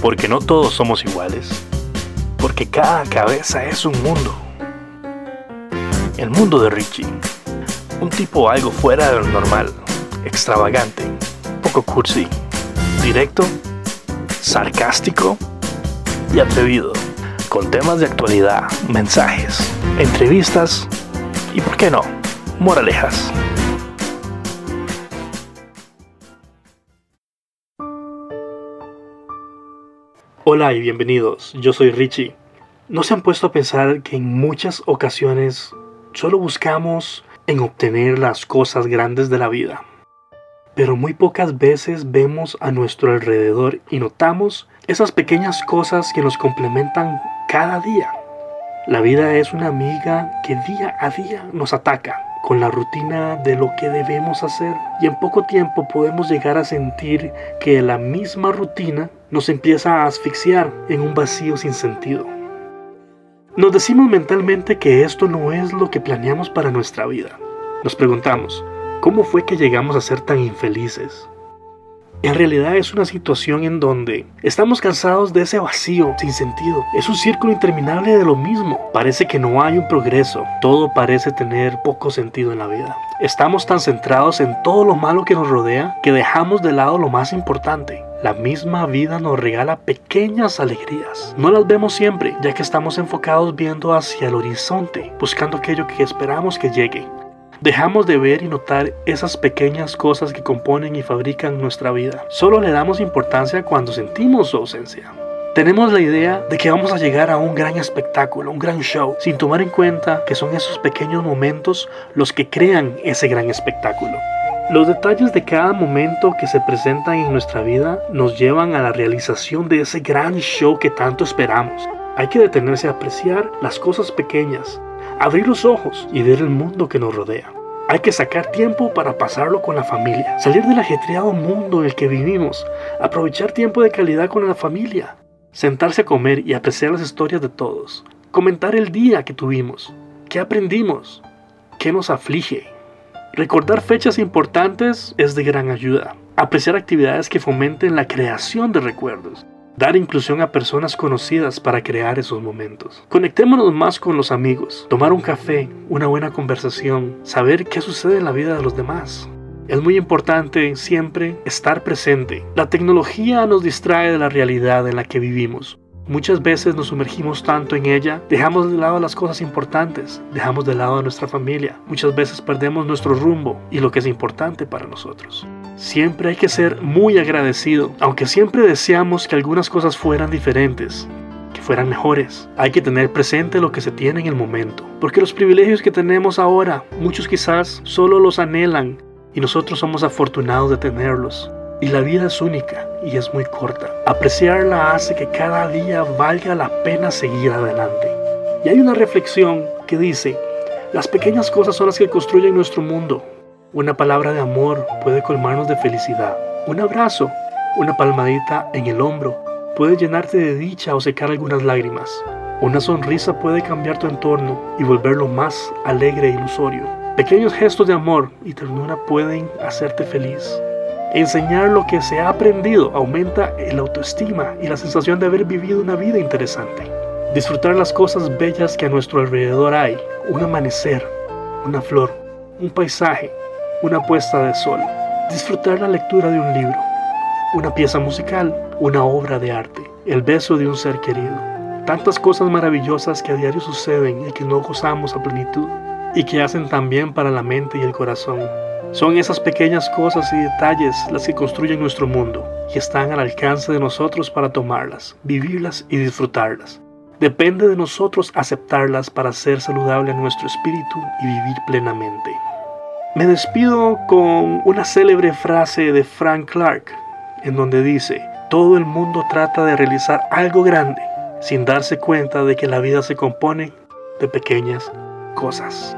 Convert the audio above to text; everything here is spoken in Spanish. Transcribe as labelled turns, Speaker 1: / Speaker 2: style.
Speaker 1: porque no todos somos iguales, porque cada cabeza es un mundo. El mundo de Richie, un tipo algo fuera de lo normal, extravagante, poco cursi, directo, sarcástico y atrevido, con temas de actualidad, mensajes, entrevistas y, ¿por qué no?, moralejas. Hola y bienvenidos, yo soy Richie. ¿No se han puesto a pensar que en muchas ocasiones solo buscamos en obtener las cosas grandes de la vida? Pero muy pocas veces vemos a nuestro alrededor y notamos esas pequeñas cosas que nos complementan cada día. La vida es una amiga que día a día nos ataca con la rutina de lo que debemos hacer y en poco tiempo podemos llegar a sentir que la misma rutina nos empieza a asfixiar en un vacío sin sentido. Nos decimos mentalmente que esto no es lo que planeamos para nuestra vida. Nos preguntamos, ¿cómo fue que llegamos a ser tan infelices? En realidad es una situación en donde estamos cansados de ese vacío sin sentido. Es un círculo interminable de lo mismo. Parece que no hay un progreso. Todo parece tener poco sentido en la vida. Estamos tan centrados en todo lo malo que nos rodea que dejamos de lado lo más importante. La misma vida nos regala pequeñas alegrías. No las vemos siempre, ya que estamos enfocados viendo hacia el horizonte, buscando aquello que esperamos que llegue. Dejamos de ver y notar esas pequeñas cosas que componen y fabrican nuestra vida. Solo le damos importancia cuando sentimos su ausencia. Tenemos la idea de que vamos a llegar a un gran espectáculo, un gran show, sin tomar en cuenta que son esos pequeños momentos los que crean ese gran espectáculo. Los detalles de cada momento que se presentan en nuestra vida nos llevan a la realización de ese gran show que tanto esperamos. Hay que detenerse a apreciar las cosas pequeñas, abrir los ojos y ver el mundo que nos rodea. Hay que sacar tiempo para pasarlo con la familia, salir del ajetreado mundo en el que vivimos, aprovechar tiempo de calidad con la familia, sentarse a comer y apreciar las historias de todos, comentar el día que tuvimos, qué aprendimos, qué nos aflige. Recordar fechas importantes es de gran ayuda. Apreciar actividades que fomenten la creación de recuerdos dar inclusión a personas conocidas para crear esos momentos. Conectémonos más con los amigos, tomar un café, una buena conversación, saber qué sucede en la vida de los demás. Es muy importante siempre estar presente. La tecnología nos distrae de la realidad en la que vivimos. Muchas veces nos sumergimos tanto en ella, dejamos de lado las cosas importantes, dejamos de lado a nuestra familia. Muchas veces perdemos nuestro rumbo y lo que es importante para nosotros. Siempre hay que ser muy agradecido, aunque siempre deseamos que algunas cosas fueran diferentes, que fueran mejores. Hay que tener presente lo que se tiene en el momento, porque los privilegios que tenemos ahora, muchos quizás solo los anhelan y nosotros somos afortunados de tenerlos. Y la vida es única y es muy corta. Apreciarla hace que cada día valga la pena seguir adelante. Y hay una reflexión que dice, las pequeñas cosas son las que construyen nuestro mundo, una palabra de amor puede colmarnos de felicidad. Un abrazo, una palmadita en el hombro puede llenarte de dicha o secar algunas lágrimas. Una sonrisa puede cambiar tu entorno y volverlo más alegre e ilusorio. Pequeños gestos de amor y ternura pueden hacerte feliz. Enseñar lo que se ha aprendido aumenta el autoestima y la sensación de haber vivido una vida interesante. Disfrutar las cosas bellas que a nuestro alrededor hay, un amanecer, una flor, un paisaje, una puesta de sol, disfrutar la lectura de un libro, una pieza musical, una obra de arte, el beso de un ser querido. Tantas cosas maravillosas que a diario suceden y que no gozamos a plenitud y que hacen tan bien para la mente y el corazón. Son esas pequeñas cosas y detalles las que construyen nuestro mundo y están al alcance de nosotros para tomarlas, vivirlas y disfrutarlas. Depende de nosotros aceptarlas para ser saludable a nuestro espíritu y vivir plenamente. Me despido con una célebre frase de Frank Clark, en donde dice, todo el mundo trata de realizar algo grande sin darse cuenta de que la vida se compone de pequeñas cosas.